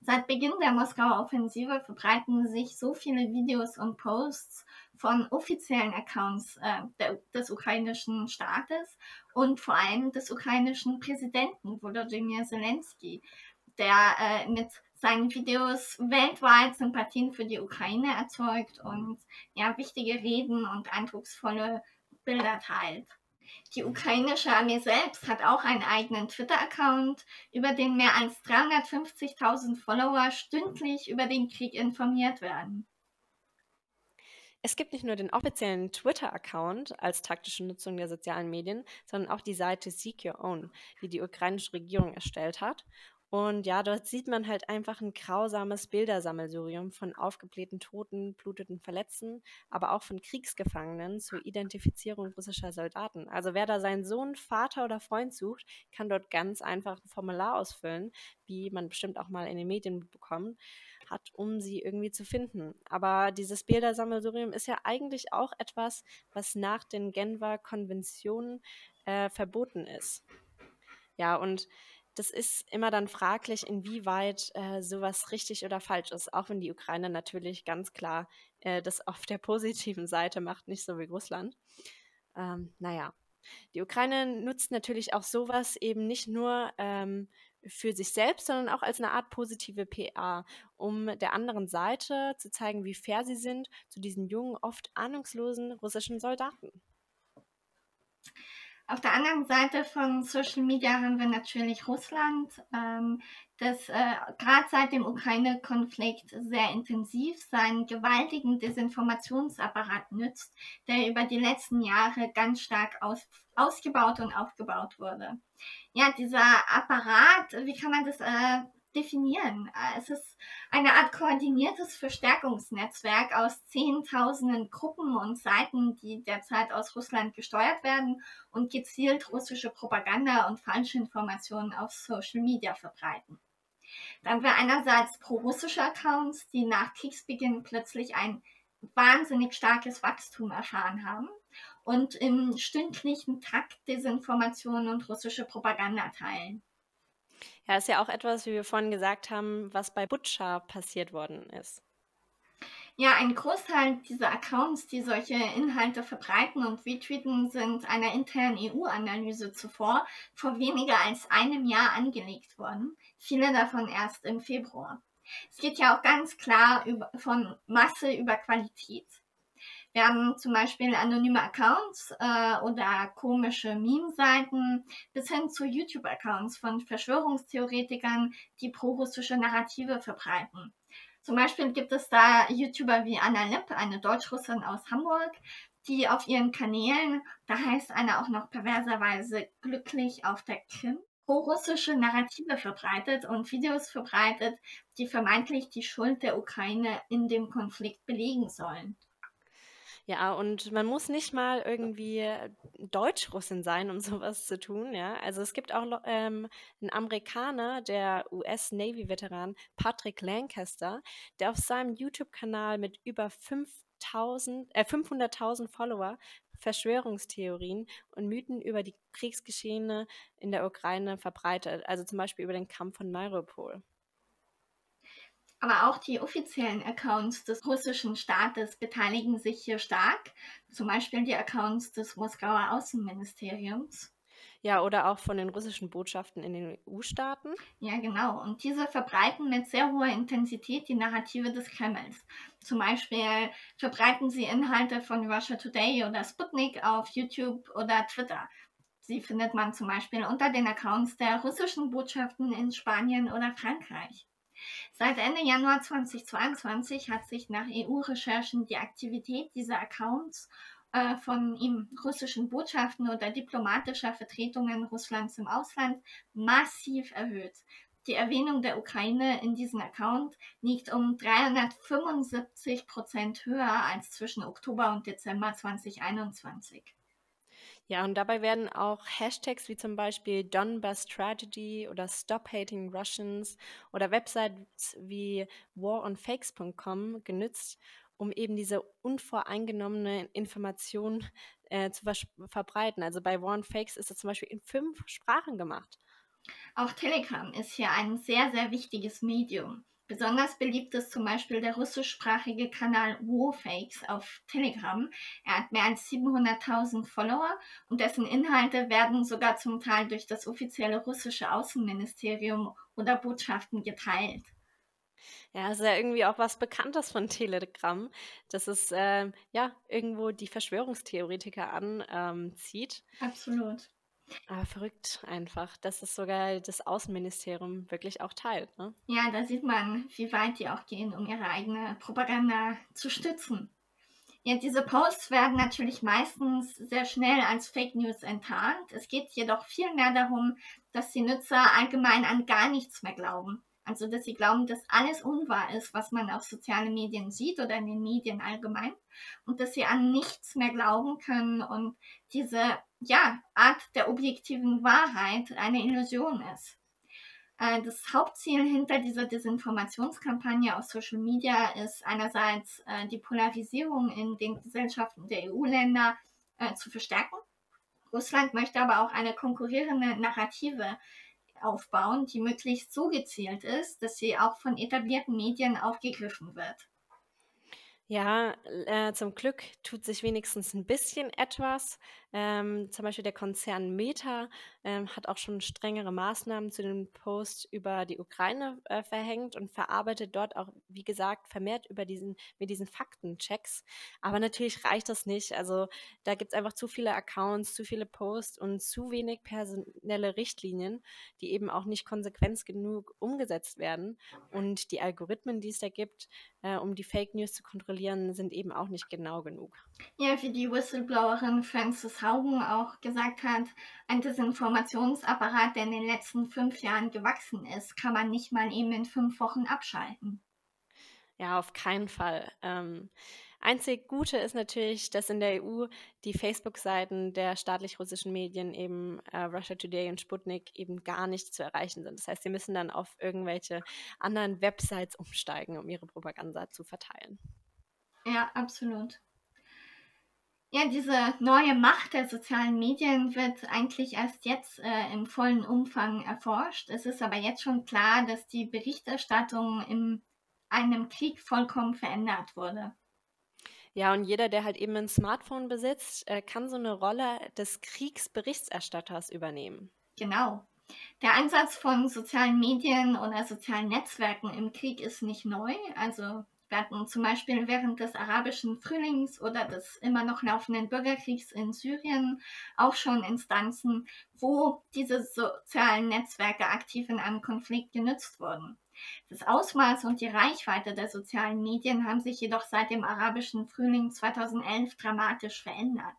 Seit Beginn der Moskauer Offensive verbreiten sich so viele Videos und Posts von offiziellen Accounts äh, der, des ukrainischen Staates und vor allem des ukrainischen Präsidenten Volodymyr Zelensky, der äh, mit seinen Videos weltweit Sympathien für die Ukraine erzeugt und ja, wichtige Reden und eindrucksvolle Bilder teilt. Die ukrainische Armee selbst hat auch einen eigenen Twitter-Account, über den mehr als 350.000 Follower stündlich über den Krieg informiert werden. Es gibt nicht nur den offiziellen Twitter-Account als taktische Nutzung der sozialen Medien, sondern auch die Seite Seek Your Own, die die ukrainische Regierung erstellt hat und ja, dort sieht man halt einfach ein grausames Bildersammelsurium von aufgeblähten Toten, bluteten Verletzten, aber auch von Kriegsgefangenen zur Identifizierung russischer Soldaten. Also wer da seinen Sohn, Vater oder Freund sucht, kann dort ganz einfach ein Formular ausfüllen, wie man bestimmt auch mal in den Medien bekommen hat, um sie irgendwie zu finden. Aber dieses Bildersammelsurium ist ja eigentlich auch etwas, was nach den Genfer Konventionen äh, verboten ist. Ja, und das ist immer dann fraglich, inwieweit äh, sowas richtig oder falsch ist, auch wenn die Ukraine natürlich ganz klar äh, das auf der positiven Seite macht, nicht so wie Russland. Ähm, naja, die Ukraine nutzt natürlich auch sowas eben nicht nur ähm, für sich selbst, sondern auch als eine Art positive PA, um der anderen Seite zu zeigen, wie fair sie sind zu diesen jungen, oft ahnungslosen russischen Soldaten. Auf der anderen Seite von Social Media haben wir natürlich Russland, ähm, das äh, gerade seit dem Ukraine-Konflikt sehr intensiv seinen gewaltigen Desinformationsapparat nützt, der über die letzten Jahre ganz stark aus, ausgebaut und aufgebaut wurde. Ja, dieser Apparat, wie kann man das äh, definieren. Äh, es ist eine Art koordiniertes Verstärkungsnetzwerk aus Zehntausenden Gruppen und Seiten, die derzeit aus Russland gesteuert werden und gezielt russische Propaganda und falsche Informationen auf Social Media verbreiten. Dann haben wir einerseits pro-russische Accounts, die nach Kriegsbeginn plötzlich ein wahnsinnig starkes Wachstum erfahren haben und im stündlichen Takt Desinformationen und russische Propaganda teilen. Ja, ist ja auch etwas, wie wir vorhin gesagt haben, was bei Butcher passiert worden ist. Ja, ein Großteil dieser Accounts, die solche Inhalte verbreiten und retweeten, sind einer internen EU-Analyse zuvor vor weniger als einem Jahr angelegt worden. Viele davon erst im Februar. Es geht ja auch ganz klar über, von Masse über Qualität. Wir haben zum Beispiel anonyme Accounts äh, oder komische Meme-Seiten bis hin zu YouTube-Accounts von Verschwörungstheoretikern, die pro-russische Narrative verbreiten. Zum Beispiel gibt es da YouTuber wie Anna Lipp, eine Deutschrussin aus Hamburg, die auf ihren Kanälen, da heißt einer auch noch perverserweise glücklich auf der Krim, pro-russische Narrative verbreitet und Videos verbreitet, die vermeintlich die Schuld der Ukraine in dem Konflikt belegen sollen. Ja, und man muss nicht mal irgendwie Deutschrussin sein, um <laughs> sowas zu tun, ja. Also es gibt auch ähm, einen Amerikaner, der US-Navy-Veteran Patrick Lancaster, der auf seinem YouTube-Kanal mit über 5000, äh, 500.000 Follower Verschwörungstheorien und Mythen über die Kriegsgeschehene in der Ukraine verbreitet, also zum Beispiel über den Kampf von Mariupol. Aber auch die offiziellen Accounts des russischen Staates beteiligen sich hier stark, zum Beispiel die Accounts des Moskauer Außenministeriums. Ja, oder auch von den russischen Botschaften in den EU-Staaten. Ja, genau. Und diese verbreiten mit sehr hoher Intensität die Narrative des Kremls. Zum Beispiel verbreiten sie Inhalte von Russia Today oder Sputnik auf YouTube oder Twitter. Sie findet man zum Beispiel unter den Accounts der russischen Botschaften in Spanien oder Frankreich. Seit Ende Januar 2022 hat sich nach EU-Recherchen die Aktivität dieser Accounts äh, von im russischen Botschaften oder diplomatischer Vertretungen Russlands im Ausland massiv erhöht. Die Erwähnung der Ukraine in diesem Account liegt um 375 Prozent höher als zwischen Oktober und Dezember 2021. Ja, und dabei werden auch Hashtags wie zum Beispiel Donbass Tragedy oder Stop Hating Russians oder Websites wie waronfakes.com genützt, um eben diese unvoreingenommene Information äh, zu verbreiten. Also bei War on Fakes ist es zum Beispiel in fünf Sprachen gemacht. Auch Telegram ist hier ein sehr, sehr wichtiges Medium. Besonders beliebt ist zum Beispiel der russischsprachige Kanal WoFakes auf Telegram. Er hat mehr als 700.000 Follower und dessen Inhalte werden sogar zum Teil durch das offizielle russische Außenministerium oder Botschaften geteilt. Ja, ist ja irgendwie auch was Bekanntes von Telegram, dass es äh, ja irgendwo die Verschwörungstheoretiker anzieht. Ähm, Absolut. Aber verrückt einfach, dass es sogar das Außenministerium wirklich auch teilt. Ne? Ja, da sieht man, wie weit die auch gehen, um ihre eigene Propaganda zu stützen. Ja, diese Posts werden natürlich meistens sehr schnell als Fake News enttarnt. Es geht jedoch vielmehr darum, dass die Nutzer allgemein an gar nichts mehr glauben. Also, dass sie glauben, dass alles unwahr ist, was man auf sozialen Medien sieht oder in den Medien allgemein. Und dass sie an nichts mehr glauben können und diese ja, Art der objektiven Wahrheit eine Illusion ist. Äh, das Hauptziel hinter dieser Desinformationskampagne auf Social Media ist einerseits äh, die Polarisierung in den Gesellschaften der EU-Länder äh, zu verstärken. Russland möchte aber auch eine konkurrierende Narrative aufbauen, die möglichst so gezielt ist, dass sie auch von etablierten Medien aufgegriffen wird. Ja, äh, zum Glück tut sich wenigstens ein bisschen etwas. Ähm, zum Beispiel der Konzern Meta ähm, hat auch schon strengere Maßnahmen zu den Posts über die Ukraine äh, verhängt und verarbeitet dort auch, wie gesagt, vermehrt über diesen, mit diesen Faktenchecks. Aber natürlich reicht das nicht. Also da gibt es einfach zu viele Accounts, zu viele Posts und zu wenig personelle Richtlinien, die eben auch nicht konsequent genug umgesetzt werden. Und die Algorithmen, die es da gibt, äh, um die Fake News zu kontrollieren, sind eben auch nicht genau genug. Ja, wie die Whistleblowerin Frances Haugen auch gesagt hat, ein Desinformationsapparat, der in den letzten fünf Jahren gewachsen ist, kann man nicht mal eben in fünf Wochen abschalten. Ja, auf keinen Fall. Ähm, einzig Gute ist natürlich, dass in der EU die Facebook-Seiten der staatlich-russischen Medien, eben äh, Russia Today und Sputnik, eben gar nicht zu erreichen sind. Das heißt, sie müssen dann auf irgendwelche anderen Websites umsteigen, um ihre Propaganda zu verteilen. Ja, absolut. Ja, diese neue Macht der sozialen Medien wird eigentlich erst jetzt äh, im vollen Umfang erforscht. Es ist aber jetzt schon klar, dass die Berichterstattung in einem Krieg vollkommen verändert wurde. Ja, und jeder, der halt eben ein Smartphone besitzt, äh, kann so eine Rolle des Kriegsberichterstatters übernehmen. Genau. Der Einsatz von sozialen Medien oder sozialen Netzwerken im Krieg ist nicht neu. Also hatten zum Beispiel während des arabischen Frühlings oder des immer noch laufenden Bürgerkriegs in Syrien auch schon Instanzen, wo diese sozialen Netzwerke aktiv in einem Konflikt genützt wurden. Das Ausmaß und die Reichweite der sozialen Medien haben sich jedoch seit dem arabischen Frühling 2011 dramatisch verändert.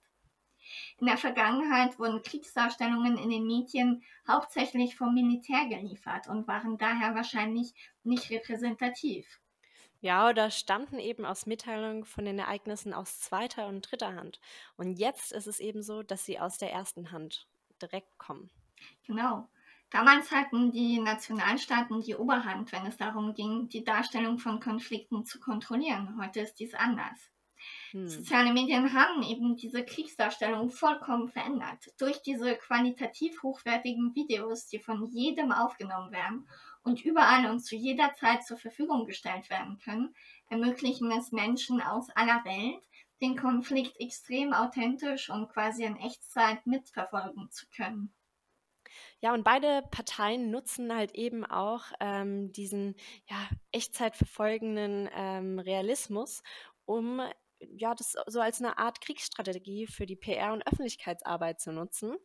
In der Vergangenheit wurden Kriegsdarstellungen in den Medien hauptsächlich vom Militär geliefert und waren daher wahrscheinlich nicht repräsentativ. Ja, oder stammten eben aus Mitteilungen von den Ereignissen aus zweiter und dritter Hand. Und jetzt ist es eben so, dass sie aus der ersten Hand direkt kommen. Genau. Damals hatten die Nationalstaaten die Oberhand, wenn es darum ging, die Darstellung von Konflikten zu kontrollieren. Heute ist dies anders. Hm. Soziale Medien haben eben diese Kriegsdarstellung vollkommen verändert. Durch diese qualitativ hochwertigen Videos, die von jedem aufgenommen werden und überall und zu jeder Zeit zur Verfügung gestellt werden können, ermöglichen es Menschen aus aller Welt, den Konflikt extrem authentisch und quasi in Echtzeit mitverfolgen zu können. Ja, und beide Parteien nutzen halt eben auch ähm, diesen ja, echtzeitverfolgenden ähm, Realismus, um ja, das so als eine Art Kriegsstrategie für die PR- und Öffentlichkeitsarbeit zu nutzen.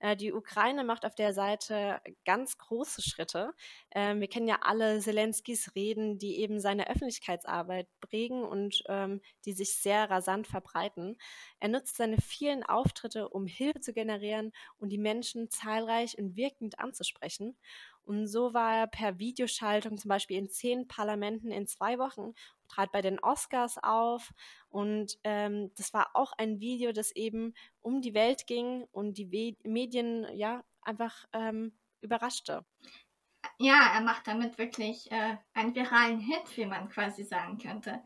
Äh, die Ukraine macht auf der Seite ganz große Schritte. Ähm, wir kennen ja alle Zelenskys Reden, die eben seine Öffentlichkeitsarbeit prägen und ähm, die sich sehr rasant verbreiten. Er nutzt seine vielen Auftritte, um Hilfe zu generieren und die Menschen zahlreich und wirkend anzusprechen. Und so war er per Videoschaltung zum Beispiel in zehn Parlamenten in zwei Wochen, trat bei den Oscars auf und ähm, das war auch ein Video, das eben um die Welt ging und die We Medien ja einfach ähm, überraschte. Ja, er macht damit wirklich äh, einen viralen Hit, wie man quasi sagen könnte.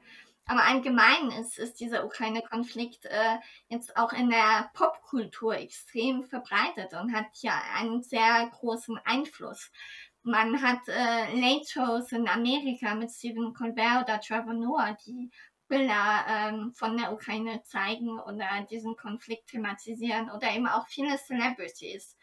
Aber allgemein ist, ist dieser Ukraine-Konflikt äh, jetzt auch in der Popkultur extrem verbreitet und hat ja einen sehr großen Einfluss. Man hat äh, Late Shows in Amerika mit Stephen Colbert oder Trevor Noah, die Bilder ähm, von der Ukraine zeigen oder diesen Konflikt thematisieren oder eben auch viele Celebrities.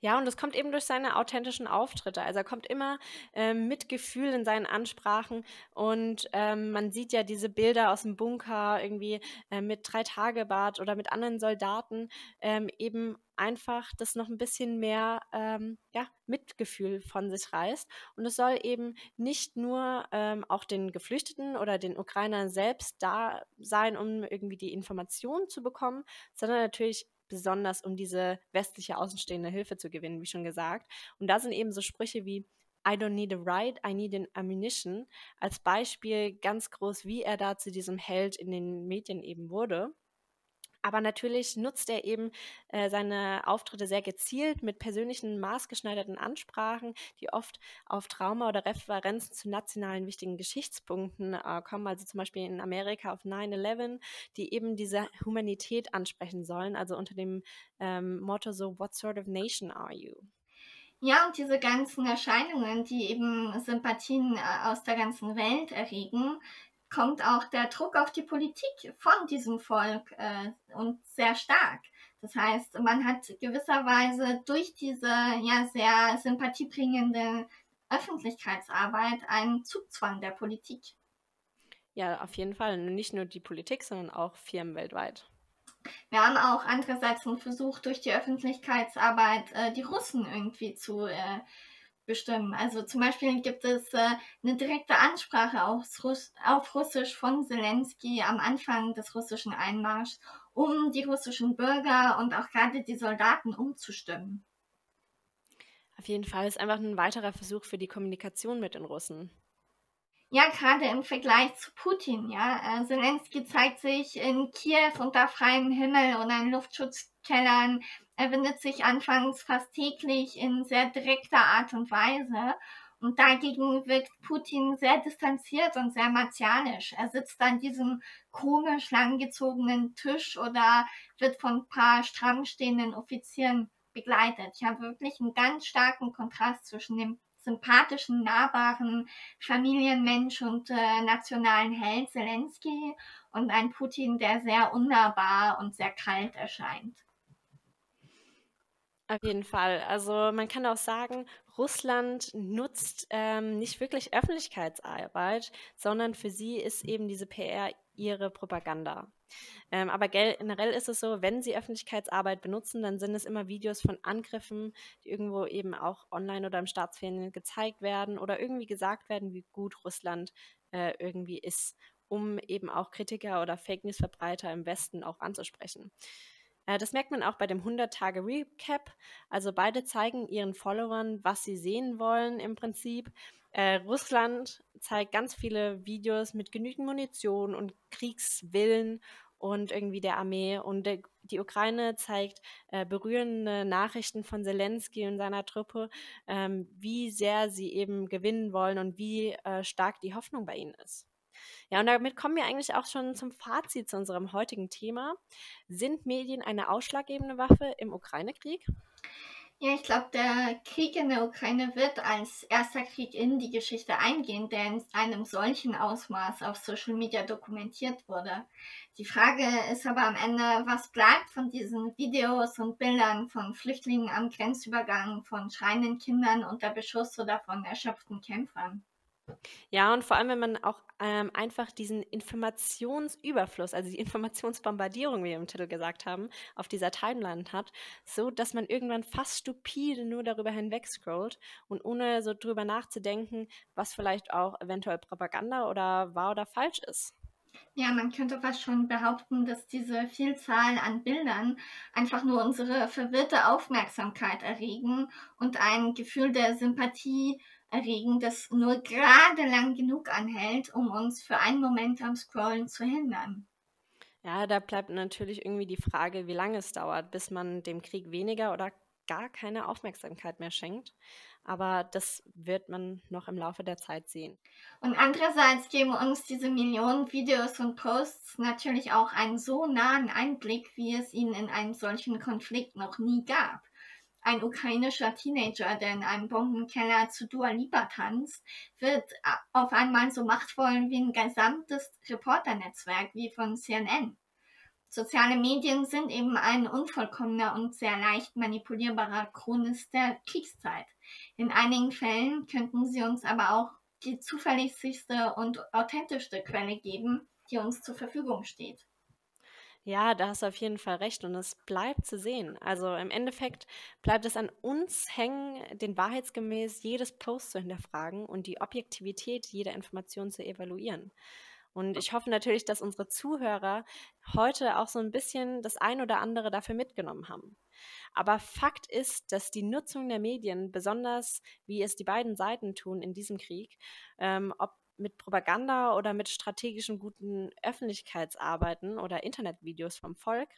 Ja, und das kommt eben durch seine authentischen Auftritte. Also er kommt immer ähm, mit Gefühl in seinen Ansprachen und ähm, man sieht ja diese Bilder aus dem Bunker irgendwie äh, mit drei Tagebart oder mit anderen Soldaten ähm, eben einfach das noch ein bisschen mehr ähm, ja, Mitgefühl von sich reißt. Und es soll eben nicht nur ähm, auch den Geflüchteten oder den Ukrainern selbst da sein, um irgendwie die Informationen zu bekommen, sondern natürlich besonders um diese westliche außenstehende Hilfe zu gewinnen, wie schon gesagt. Und da sind eben so Sprüche wie I don't need a ride, I need an ammunition als Beispiel ganz groß, wie er da zu diesem Held in den Medien eben wurde. Aber natürlich nutzt er eben äh, seine Auftritte sehr gezielt mit persönlichen, maßgeschneiderten Ansprachen, die oft auf Trauma oder Referenzen zu nationalen wichtigen Geschichtspunkten äh, kommen, also zum Beispiel in Amerika auf 9-11, die eben diese Humanität ansprechen sollen, also unter dem ähm, Motto so, What sort of nation are you? Ja, und diese ganzen Erscheinungen, die eben Sympathien äh, aus der ganzen Welt erregen, kommt auch der Druck auf die Politik von diesem Volk äh, und sehr stark. Das heißt, man hat gewisserweise durch diese ja sehr sympathiebringende Öffentlichkeitsarbeit einen Zugzwang der Politik. Ja, auf jeden Fall. Nicht nur die Politik, sondern auch Firmen weltweit. Wir haben auch andererseits versucht, durch die Öffentlichkeitsarbeit äh, die Russen irgendwie zu äh, bestimmen. Also zum Beispiel gibt es äh, eine direkte Ansprache auf, Russ auf Russisch von Zelensky am Anfang des russischen Einmarschs, um die russischen Bürger und auch gerade die Soldaten umzustimmen. Auf jeden Fall ist einfach ein weiterer Versuch für die Kommunikation mit den Russen. Ja, gerade im Vergleich zu Putin, ja. Äh, Zelensky zeigt sich in Kiew unter freiem Himmel und in Luftschutzkellern er wendet sich anfangs fast täglich in sehr direkter Art und Weise. Und dagegen wirkt Putin sehr distanziert und sehr martialisch. Er sitzt an diesem komisch langgezogenen Tisch oder wird von ein paar stramm stehenden Offizieren begleitet. Ich habe wirklich einen ganz starken Kontrast zwischen dem sympathischen, nahbaren Familienmensch und äh, nationalen Held Zelensky und ein Putin, der sehr unnahbar und sehr kalt erscheint. Auf jeden Fall. Also man kann auch sagen, Russland nutzt ähm, nicht wirklich Öffentlichkeitsarbeit, sondern für sie ist eben diese PR ihre Propaganda. Ähm, aber generell ist es so, wenn sie Öffentlichkeitsarbeit benutzen, dann sind es immer Videos von Angriffen, die irgendwo eben auch online oder im Staatsfernsehen gezeigt werden oder irgendwie gesagt werden, wie gut Russland äh, irgendwie ist, um eben auch Kritiker oder Fake News-Verbreiter im Westen auch anzusprechen. Äh, das merkt man auch bei dem 100-Tage-Recap. Also beide zeigen ihren Followern, was sie sehen wollen im Prinzip. Äh, Russland zeigt ganz viele Videos mit genügend Munition und Kriegswillen und irgendwie der Armee. Und der, die Ukraine zeigt äh, berührende Nachrichten von Zelensky und seiner Truppe, ähm, wie sehr sie eben gewinnen wollen und wie äh, stark die Hoffnung bei ihnen ist. Ja, und damit kommen wir eigentlich auch schon zum Fazit zu unserem heutigen Thema. Sind Medien eine ausschlaggebende Waffe im Ukraine-Krieg? Ja, ich glaube, der Krieg in der Ukraine wird als erster Krieg in die Geschichte eingehen, der in einem solchen Ausmaß auf Social Media dokumentiert wurde. Die Frage ist aber am Ende, was bleibt von diesen Videos und Bildern von Flüchtlingen am Grenzübergang, von schreienden Kindern unter Beschuss oder von erschöpften Kämpfern? Ja, und vor allem, wenn man auch ähm, einfach diesen Informationsüberfluss, also die Informationsbombardierung, wie wir im Titel gesagt haben, auf dieser Timeline hat, so dass man irgendwann fast stupide nur darüber hinweg scrollt und ohne so drüber nachzudenken, was vielleicht auch eventuell Propaganda oder wahr oder falsch ist. Ja, man könnte fast schon behaupten, dass diese Vielzahl an Bildern einfach nur unsere verwirrte Aufmerksamkeit erregen und ein Gefühl der Sympathie erregen, das nur gerade lang genug anhält, um uns für einen Moment am Scrollen zu hindern. Ja, da bleibt natürlich irgendwie die Frage, wie lange es dauert, bis man dem Krieg weniger oder gar keine Aufmerksamkeit mehr schenkt. Aber das wird man noch im Laufe der Zeit sehen. Und andererseits geben uns diese Millionen Videos und Posts natürlich auch einen so nahen Einblick, wie es ihn in einem solchen Konflikt noch nie gab ein ukrainischer Teenager, der in einem Bombenkeller zu Dua Lipa tanzt, wird auf einmal so machtvoll wie ein gesamtes Reporternetzwerk wie von CNN. Soziale Medien sind eben ein unvollkommener und sehr leicht manipulierbarer Chronist der Kriegszeit. In einigen Fällen könnten sie uns aber auch die zuverlässigste und authentischste Quelle geben, die uns zur Verfügung steht. Ja, da hast du auf jeden Fall recht und es bleibt zu sehen. Also im Endeffekt bleibt es an uns hängen, den wahrheitsgemäß jedes Post zu hinterfragen und die Objektivität jeder Information zu evaluieren. Und ich hoffe natürlich, dass unsere Zuhörer heute auch so ein bisschen das ein oder andere dafür mitgenommen haben. Aber Fakt ist, dass die Nutzung der Medien, besonders wie es die beiden Seiten tun in diesem Krieg, ähm, ob mit Propaganda oder mit strategischen guten Öffentlichkeitsarbeiten oder Internetvideos vom Volk,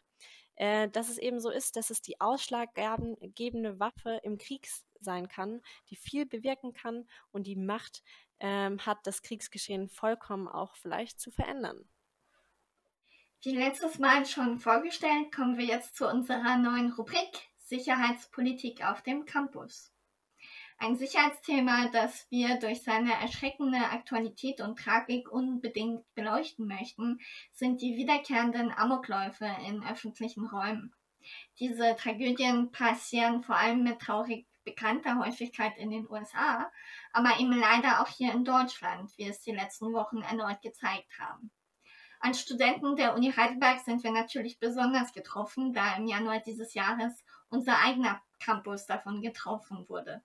äh, dass es eben so ist, dass es die ausschlaggebende Waffe im Krieg sein kann, die viel bewirken kann und die Macht ähm, hat, das Kriegsgeschehen vollkommen auch vielleicht zu verändern. Wie letztes Mal schon vorgestellt, kommen wir jetzt zu unserer neuen Rubrik Sicherheitspolitik auf dem Campus. Ein Sicherheitsthema, das wir durch seine erschreckende Aktualität und Tragik unbedingt beleuchten möchten, sind die wiederkehrenden Amokläufe in öffentlichen Räumen. Diese Tragödien passieren vor allem mit traurig bekannter Häufigkeit in den USA, aber eben leider auch hier in Deutschland, wie es die letzten Wochen erneut gezeigt haben. Als Studenten der Uni Heidelberg sind wir natürlich besonders getroffen, da im Januar dieses Jahres unser eigener Campus davon getroffen wurde.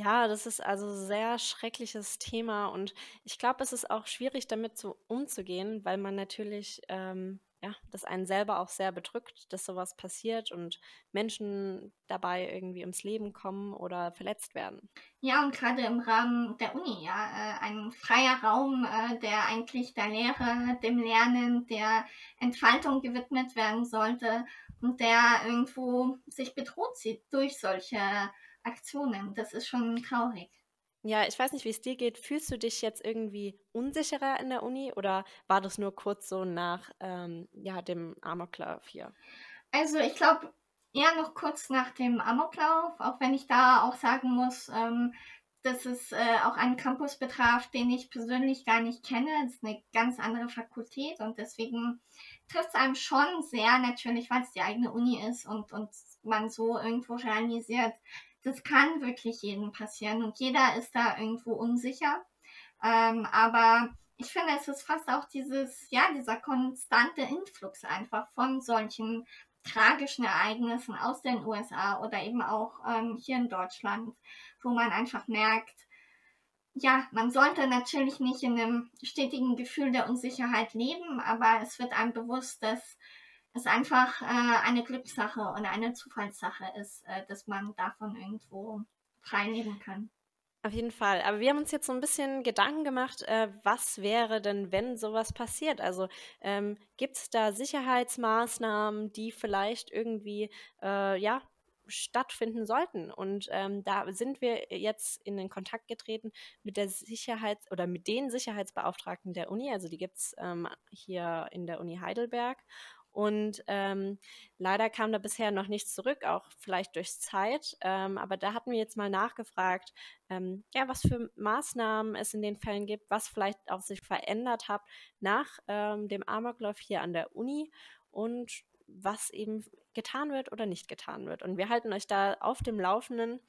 Ja, das ist also sehr schreckliches Thema und ich glaube, es ist auch schwierig, damit so umzugehen, weil man natürlich, ähm, ja, das einen selber auch sehr bedrückt, dass sowas passiert und Menschen dabei irgendwie ums Leben kommen oder verletzt werden. Ja, und gerade im Rahmen der Uni, ja, äh, ein freier Raum, äh, der eigentlich der Lehre, dem Lernen, der Entfaltung gewidmet werden sollte und der irgendwo sich bedroht sieht durch solche Aktionen. Das ist schon traurig. Ja, ich weiß nicht, wie es dir geht. Fühlst du dich jetzt irgendwie unsicherer in der Uni oder war das nur kurz so nach ähm, ja, dem Amoklauf hier? Also ich glaube eher noch kurz nach dem Amoklauf, auch wenn ich da auch sagen muss, ähm, dass es äh, auch einen Campus betraf, den ich persönlich gar nicht kenne. Das ist eine ganz andere Fakultät und deswegen trifft es einem schon sehr natürlich, weil es die eigene Uni ist und, und man so irgendwo realisiert, das kann wirklich jedem passieren und jeder ist da irgendwo unsicher. Ähm, aber ich finde, es ist fast auch dieses, ja, dieser konstante Influx einfach von solchen tragischen Ereignissen aus den USA oder eben auch ähm, hier in Deutschland, wo man einfach merkt, ja, man sollte natürlich nicht in einem stetigen Gefühl der Unsicherheit leben, aber es wird einem bewusst, dass es einfach äh, eine Glückssache oder eine Zufallssache ist, äh, dass man davon irgendwo frei leben kann. Auf jeden Fall. Aber wir haben uns jetzt so ein bisschen Gedanken gemacht, äh, was wäre denn, wenn sowas passiert? Also ähm, gibt es da Sicherheitsmaßnahmen, die vielleicht irgendwie äh, ja, stattfinden sollten. Und ähm, da sind wir jetzt in den Kontakt getreten mit der Sicherheits- oder mit den Sicherheitsbeauftragten der Uni. Also die gibt es ähm, hier in der Uni Heidelberg. Und ähm, leider kam da bisher noch nichts zurück, auch vielleicht durch Zeit. Ähm, aber da hatten wir jetzt mal nachgefragt, ähm, ja, was für Maßnahmen es in den Fällen gibt, was vielleicht auch sich verändert hat nach ähm, dem Amoklauf hier an der Uni und was eben getan wird oder nicht getan wird. Und wir halten euch da auf dem Laufenden,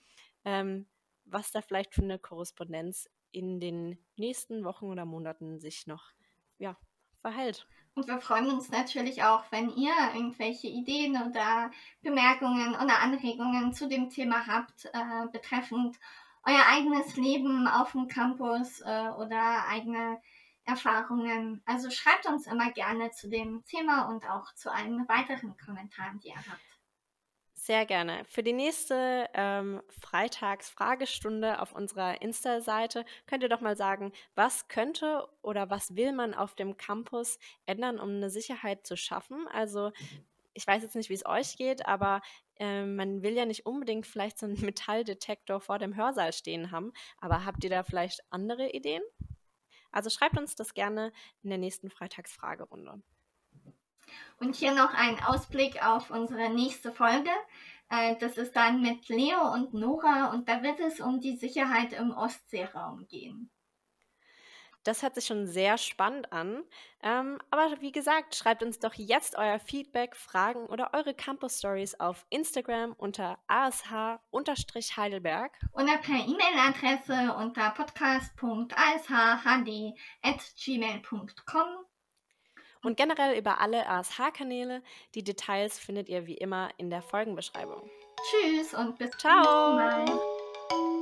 ähm, was da vielleicht für eine Korrespondenz in den nächsten Wochen oder Monaten sich noch ja, verhält. Und wir freuen uns natürlich auch, wenn ihr irgendwelche Ideen oder Bemerkungen oder Anregungen zu dem Thema habt, äh, betreffend euer eigenes Leben auf dem Campus äh, oder eigene Erfahrungen. Also schreibt uns immer gerne zu dem Thema und auch zu allen weiteren Kommentaren, die ihr habt. Sehr gerne. Für die nächste ähm, Freitags-Fragestunde auf unserer Insta-Seite könnt ihr doch mal sagen, was könnte oder was will man auf dem Campus ändern, um eine Sicherheit zu schaffen? Also ich weiß jetzt nicht, wie es euch geht, aber äh, man will ja nicht unbedingt vielleicht so einen <laughs> Metalldetektor vor dem Hörsaal stehen haben. Aber habt ihr da vielleicht andere Ideen? Also schreibt uns das gerne in der nächsten Freitagsfragerunde. Und hier noch ein Ausblick auf unsere nächste Folge. Äh, das ist dann mit Leo und Nora und da wird es um die Sicherheit im Ostseeraum gehen. Das hört sich schon sehr spannend an. Ähm, aber wie gesagt, schreibt uns doch jetzt euer Feedback, Fragen oder eure Campus Stories auf Instagram unter ash-heidelberg. Oder per E-Mail-Adresse unter podcast.ashhd.gmail.com. Und generell über alle ASH-Kanäle. Die Details findet ihr wie immer in der Folgenbeschreibung. Tschüss und bis zum nächsten Mal.